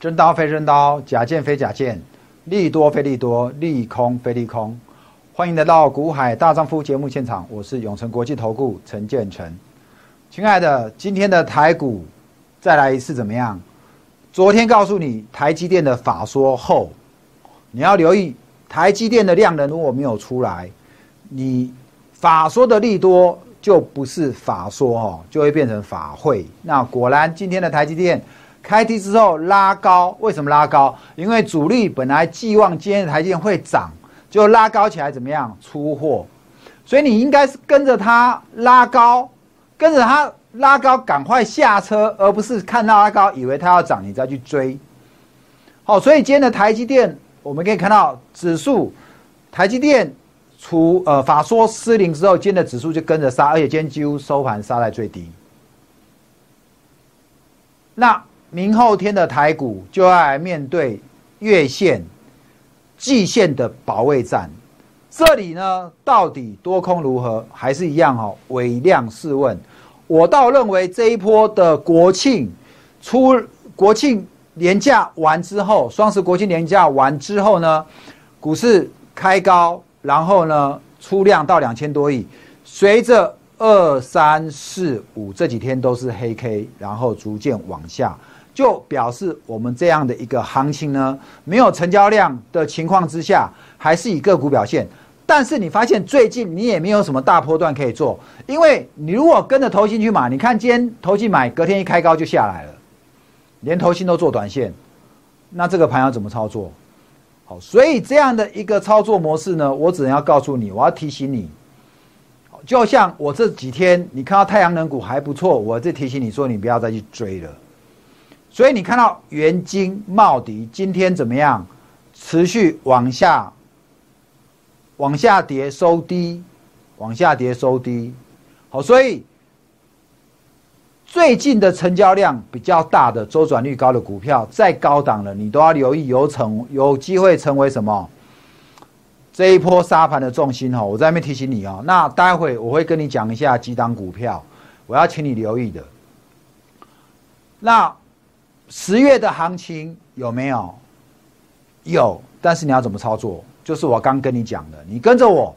真刀非真刀，假剑非假剑，利多非利多，利空非利空。欢迎来到股海大丈夫节目现场，我是永成国际投顾陈建成。亲爱的，今天的台股再来一次怎么样？昨天告诉你台积电的法说后，你要留意台积电的量能如果没有出来，你法说的利多就不是法说哦，就会变成法会。那果然今天的台积电。开低之后拉高，为什么拉高？因为主力本来寄望今天的台积电会涨，就拉高起来怎么样？出货，所以你应该是跟着它拉高，跟着它拉高，赶快下车，而不是看到拉高以为它要涨，你再去追。好，所以今天的台积电，我们可以看到指数，台积电除呃法说失灵之后，今天的指数就跟着杀，而且今天几乎收盘杀在最低。那。明后天的台股就要来面对月线、季线的保卫战，这里呢到底多空如何？还是一样哦，微量试问。我倒认为这一波的国庆出国庆年假完之后，双十国庆年假完之后呢，股市开高，然后呢出量到两千多亿，随着二三四五这几天都是黑 K，然后逐渐往下。就表示我们这样的一个行情呢，没有成交量的情况之下，还是以个股表现。但是你发现最近你也没有什么大波段可以做，因为你如果跟着投信去买，你看今天投信买，隔天一开高就下来了，连投信都做短线，那这个盘要怎么操作？好，所以这样的一个操作模式呢，我只能要告诉你，我要提醒你，就像我这几天你看到太阳能股还不错，我这提醒你说，你不要再去追了。所以你看到元金、茂迪今天怎么样？持续往下、往下跌，收低，往下跌，收低。好，所以最近的成交量比较大的、周转率高的股票，再高档了，你都要留意，有成有机会成为什么？这一波沙盘的重心哦，我在那边提醒你哦。那待会我会跟你讲一下几档股票，我要请你留意的。那。十月的行情有没有？有，但是你要怎么操作？就是我刚跟你讲的，你跟着我，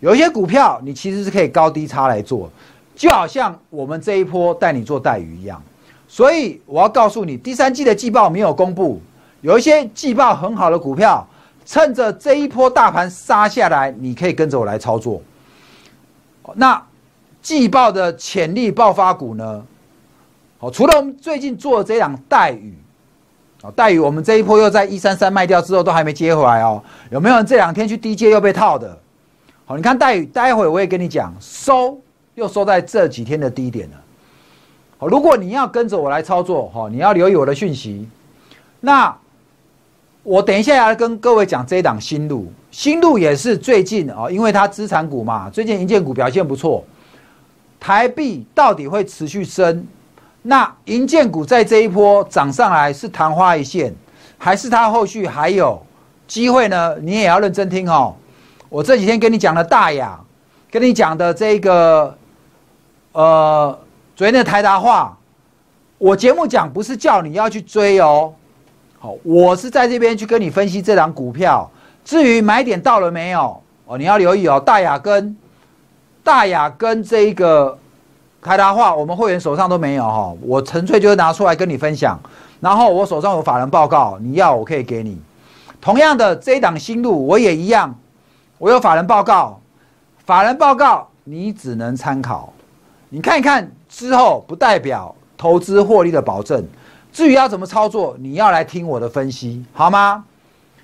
有一些股票你其实是可以高低差来做，就好像我们这一波带你做带鱼一样。所以我要告诉你，第三季的季报没有公布，有一些季报很好的股票，趁着这一波大盘杀下来，你可以跟着我来操作。那季报的潜力爆发股呢？好，除了我们最近做的这档待遇，哦，待遇我们这一波又在一三三卖掉之后都还没接回来哦，有没有人这两天去低阶又被套的？好，你看待遇，待会我也跟你讲，收又收在这几天的低点了。好，如果你要跟着我来操作，哈，你要留意我的讯息。那我等一下要跟各位讲这一档新路，新路也是最近啊，因为它资产股嘛，最近银建股表现不错，台币到底会持续升？那银建股在这一波涨上来是昙花一现，还是它后续还有机会呢？你也要认真听哦。我这几天跟你讲的大雅，跟你讲的这个，呃，昨天的台达话，我节目讲不是叫你要去追哦。好，我是在这边去跟你分析这档股票。至于买点到了没有哦，你要留意哦。大雅跟大雅跟这个。开达话，我们会员手上都没有哈，我纯粹就是拿出来跟你分享。然后我手上有法人报告，你要我可以给你。同样的这一档新路我也一样，我有法人报告，法人报告你只能参考，你看一看之后不代表投资获利的保证。至于要怎么操作，你要来听我的分析，好吗？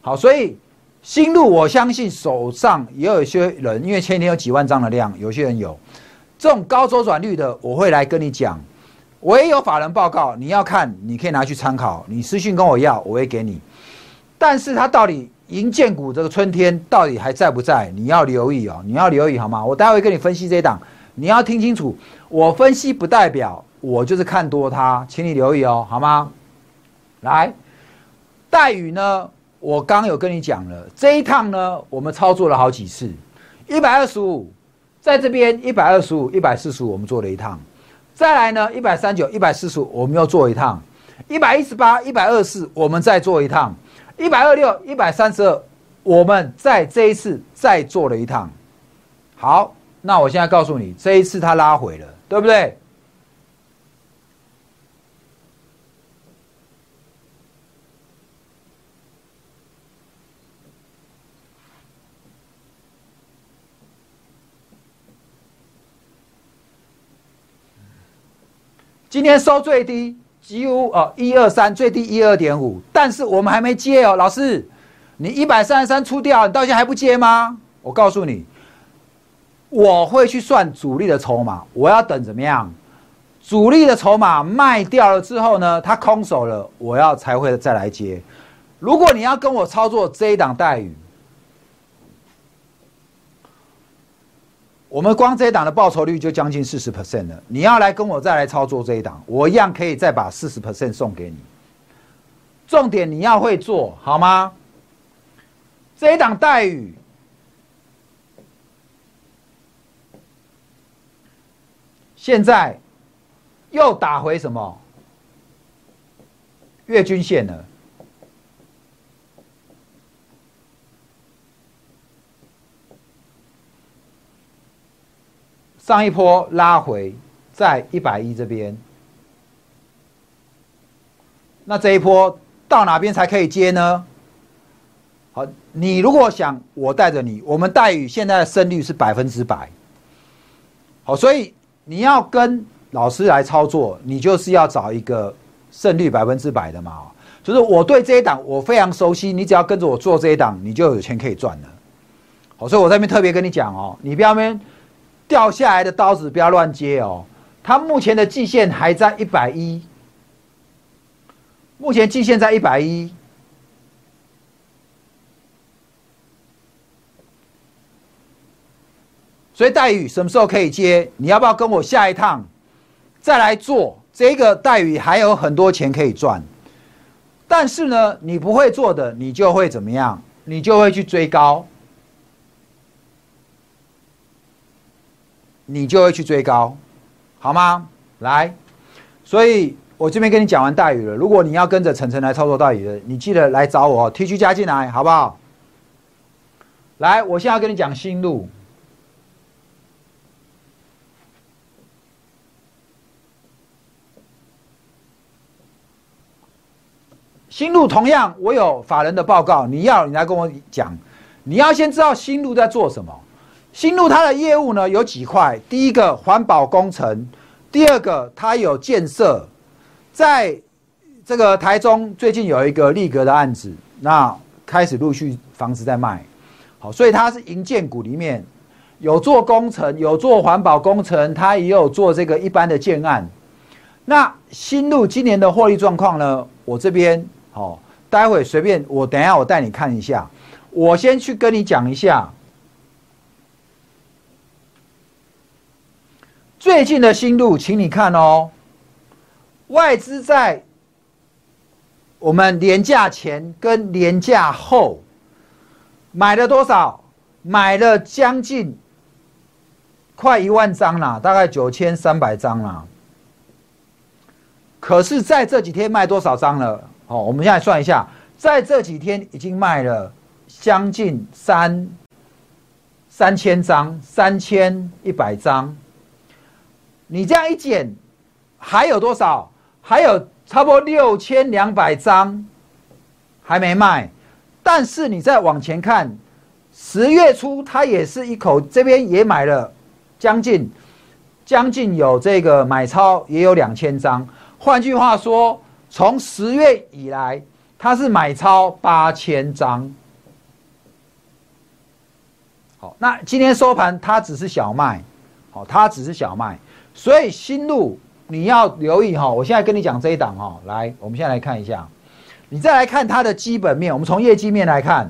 好，所以新路我相信手上也有一些人，因为前天有几万张的量，有些人有。这种高周转率的，我会来跟你讲。我也有法人报告，你要看，你可以拿去参考。你私信跟我要，我会给你。但是它到底银建股这个春天到底还在不在？你要留意哦，你要留意好吗？我待会跟你分析这一档，你要听清楚。我分析不代表我就是看多它，请你留意哦，好吗？来，待遇呢？我刚有跟你讲了，这一趟呢，我们操作了好几次，一百二十五。在这边一百二十五、一百四十五，我们做了一趟，再来呢一百三九、一百四十五，我们又做一趟。一百一十八、一百二十四，我们再做一趟；一百二六、一百三十二，我们在这一次再做了一趟。好，那我现在告诉你，这一次它拉回了，对不对？今天收最低，几乎哦一二三最低一二点五，但是我们还没接哦，老师，你一百三十三出掉，你到现在还不接吗？我告诉你，我会去算主力的筹码，我要等怎么样？主力的筹码卖掉了之后呢，他空手了，我要才会再来接。如果你要跟我操作这一档待遇。我们光这一档的报酬率就将近四十 percent 了。你要来跟我再来操作这一档，我一样可以再把四十 percent 送给你。重点你要会做好吗？这一档待遇现在又打回什么月均线了？上一波拉回在一百一这边，那这一波到哪边才可以接呢？好，你如果想我带着你，我们待遇现在的胜率是百分之百。好，所以你要跟老师来操作，你就是要找一个胜率百分之百的嘛。就是我对这一档我非常熟悉，你只要跟着我做这一档，你就有钱可以赚了。好，所以我这边特别跟你讲哦，你不要边。掉下来的刀子不要乱接哦，它目前的季线还在一百一，目前季线在一百一，所以待遇什么时候可以接？你要不要跟我下一趟再来做这个待遇？还有很多钱可以赚，但是呢，你不会做的，你就会怎么样？你就会去追高。你就会去追高，好吗？来，所以我这边跟你讲完待遇了。如果你要跟着晨晨来操作待遇的，你记得来找我，T 区加进来，好不好？来，我现在要跟你讲新路，新路同样，我有法人的报告，你要你来跟我讲，你要先知道新路在做什么。新路它的业务呢有几块，第一个环保工程，第二个它有建设，在这个台中最近有一个立格的案子，那开始陆续房子在卖，好，所以它是营建股里面有做工程，有做环保工程，它也有做这个一般的建案。那新路今年的获利状况呢？我这边好，待会随便我等一下我带你看一下，我先去跟你讲一下。最近的新路，请你看哦，外资在我们廉价前跟廉价后买了多少？买了将近快一万张啦，大概九千三百张啦。可是在这几天卖多少张了？哦，我们现在算一下，在这几天已经卖了将近三三千张，三千一百张。你这样一减，还有多少？还有差不多六千两百张还没卖。但是你再往前看，十月初他也是一口这边也买了将近将近有这个买超也有两千张。换句话说，从十月以来，他是买超八千张。好，那今天收盘它只是小卖，好，它只是小卖。所以新路你要留意哈，我现在跟你讲这一档哈，来，我们现在来看一下，你再来看它的基本面，我们从业绩面来看，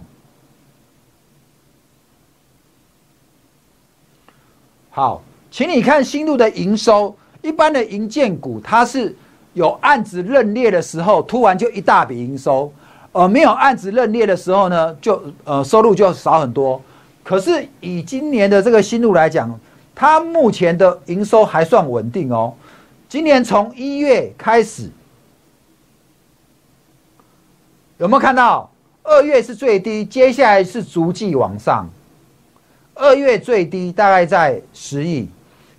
好，请你看新路的营收，一般的营建股它是有案子认列的时候，突然就一大笔营收，而没有案子认列的时候呢，就呃收入就少很多。可是以今年的这个新路来讲，它目前的营收还算稳定哦。今年从一月开始，有没有看到？二月是最低，接下来是逐季往上。二月最低大概在十亿，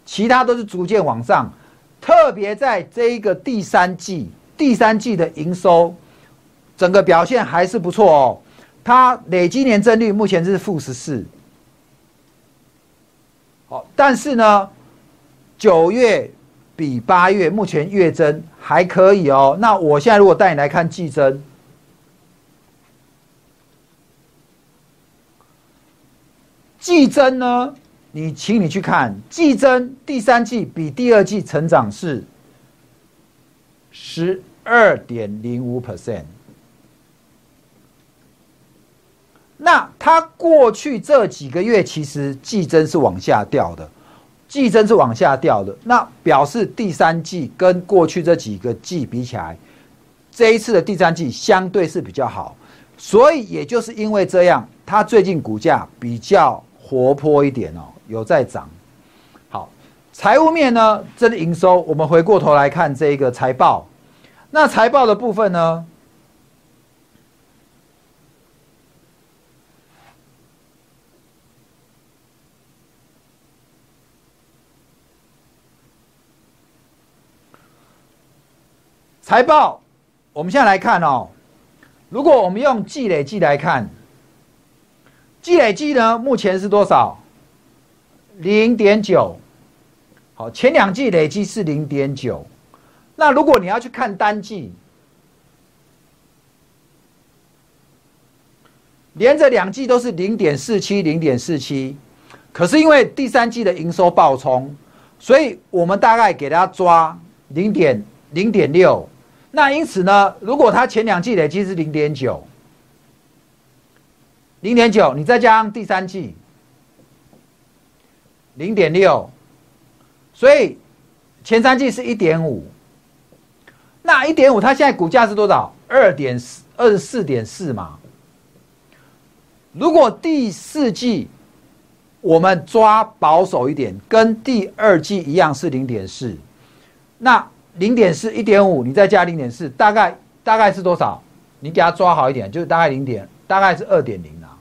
其他都是逐渐往上。特别在这一个第三季，第三季的营收，整个表现还是不错哦。它累积年增率目前是负十四。好，但是呢，九月比八月目前月增还可以哦。那我现在如果带你来看季增。季增呢？你请你去看季增，第三季比第二季成长是十二点零五 percent。那它过去这几个月其实季增是往下掉的，季增是往下掉的，那表示第三季跟过去这几个季比起来，这一次的第三季相对是比较好，所以也就是因为这样，它最近股价比较。活泼一点哦，有在涨。好，财务面呢，这的营收，我们回过头来看这个财报。那财报的部分呢，财报，我们现在来看哦。如果我们用季累计来看。季累计呢？目前是多少？零点九。好，前两季累计是零点九。那如果你要去看单季，连着两季都是零点四七，零点四七。可是因为第三季的营收爆冲，所以我们大概给大家抓零点零点六。那因此呢，如果它前两季累计是零点九。零点九，你再加上第三季零点六，所以前三季是一点五。那一点五，它现在股价是多少？二点四，二十四点四嘛。如果第四季我们抓保守一点，跟第二季一样是零点四，那零点四一点五，你再加零点四，大概大概是多少？你给它抓好一点，就是大概零点，大概是二点零啊。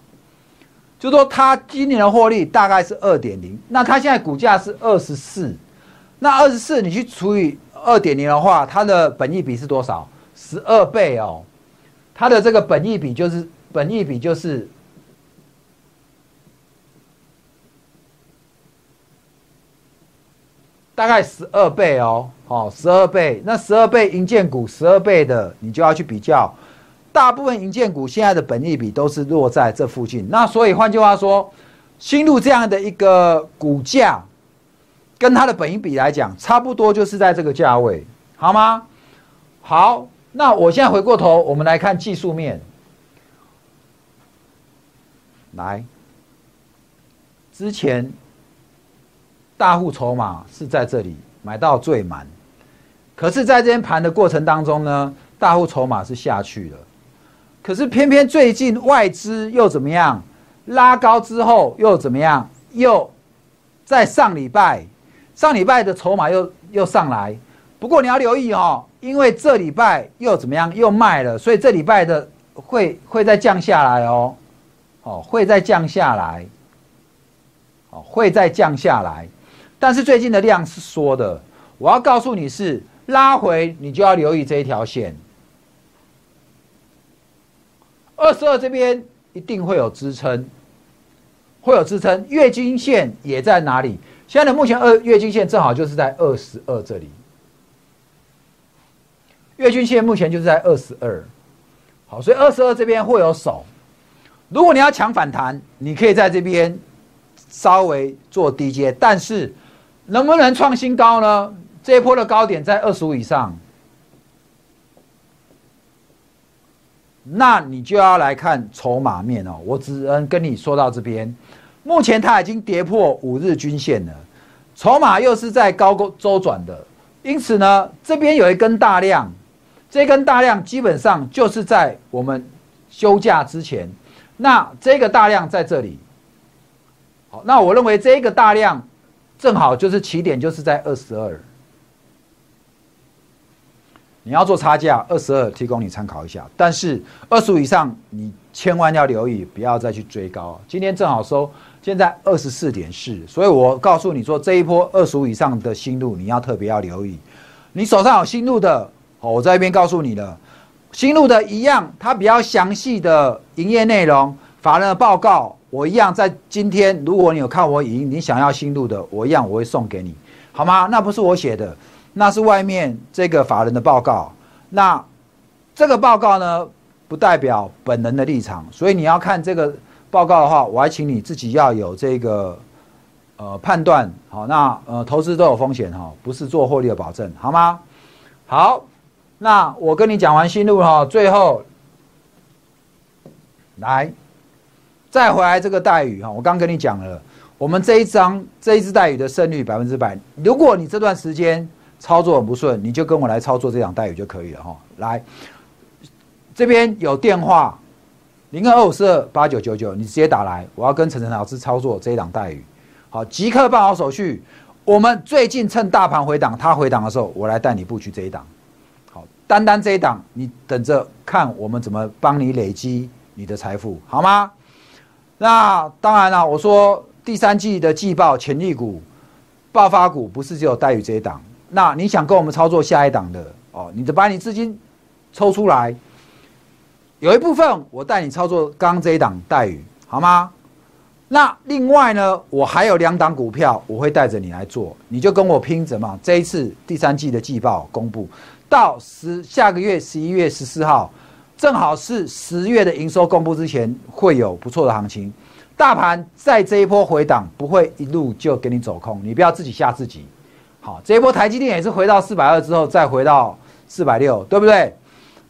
就说它今年的获利大概是二点零，那它现在股价是二十四，那二十四你去除以二点零的话，它的本益比是多少？十二倍哦，它的这个本益比就是本益比就是大概十二倍哦，哦，十二倍，那十二倍银建股十二倍的，你就要去比较。大部分银建股现在的本益比都是落在这附近，那所以换句话说，新路这样的一个股价，跟它的本益比来讲，差不多就是在这个价位，好吗？好，那我现在回过头，我们来看技术面，来，之前大户筹码是在这里买到最满，可是在这边盘的过程当中呢，大户筹码是下去了。可是偏偏最近外资又怎么样？拉高之后又怎么样？又在上礼拜，上礼拜的筹码又又上来。不过你要留意哦，因为这礼拜又怎么样？又卖了，所以这礼拜的会会再降下来哦。哦，会再降下来。哦，会再降下来。但是最近的量是缩的。我要告诉你是拉回，你就要留意这一条线。二十二这边一定会有支撑，会有支撑。月均线也在哪里？现在的目前二月均线正好就是在二十二这里。月均线目前就是在二十二，好，所以二十二这边会有手。如果你要抢反弹，你可以在这边稍微做低阶，但是能不能创新高呢？这一波的高点在二十五以上。那你就要来看筹码面哦，我只能跟你说到这边。目前它已经跌破五日均线了，筹码又是在高周转的，因此呢，这边有一根大量，这根大量基本上就是在我们休假之前。那这个大量在这里，好，那我认为这个大量正好就是起点，就是在二十二。你要做差价，二十二提供你参考一下。但是二十五以上，你千万要留意，不要再去追高。今天正好收，现在二十四点四，所以我告诉你说，这一波二十五以上的新路，你要特别要留意。你手上有新路的，我在一边告诉你了，新路的一样，它比较详细的营业内容、法人的报告，我一样在今天，如果你有看我影音，你想要新路的，我一样我会送给你，好吗？那不是我写的。那是外面这个法人的报告，那这个报告呢，不代表本人的立场，所以你要看这个报告的话，我还请你自己要有这个呃判断，好，那呃投资都有风险哈，不是做获利的保证，好吗？好，那我跟你讲完新路哈，最后来再回来这个待遇哈，我刚跟你讲了，我们这一张这一只待遇的胜率百分之百，如果你这段时间。操作很不顺，你就跟我来操作这档待遇就可以了哈。来，这边有电话，零二五四二八九九九，你直接打来，我要跟陈晨老师操作这一档待遇。好，即刻办好手续。我们最近趁大盘回档，它回档的时候，我来带你布局这一档。好，单单这一档，你等着看我们怎么帮你累积你的财富，好吗？那当然了，我说第三季的季报潜力股、爆发股，不是只有待遇这一档。那你想跟我们操作下一档的哦？你得把你资金抽出来，有一部分我带你操作刚这一档待遇，好吗？那另外呢，我还有两档股票，我会带着你来做，你就跟我拼着嘛。这一次第三季的季报公布到十下个月十一月十四号，正好是十月的营收公布之前，会有不错的行情。大盘在这一波回档，不会一路就给你走空，你不要自己吓自己。好，这一波台积电也是回到四百二之后，再回到四百六，对不对？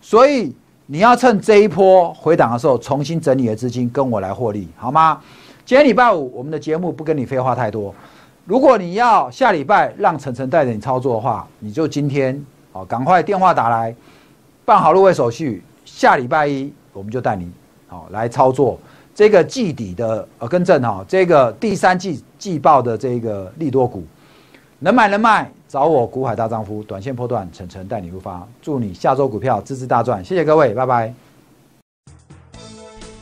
所以你要趁这一波回档的时候，重新整理的资金跟我来获利，好吗？今天礼拜五，我们的节目不跟你废话太多。如果你要下礼拜让晨晨带着你操作的话，你就今天好，赶快电话打来，办好入会手续。下礼拜一我们就带你好来操作这个季底的呃更正哈，这个第三季季报的这个利多股。能买能卖，找我股海大丈夫，短线破断，晨晨带你入发，祝你下周股票支支大赚，谢谢各位，拜拜。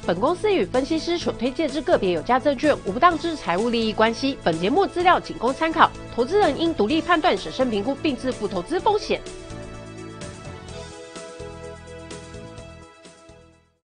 本公司与分析师所推荐之个别有价证券无不当之财务利益关系，本节目资料仅供参考，投资人应独立判断、审慎评估并自负投资风险。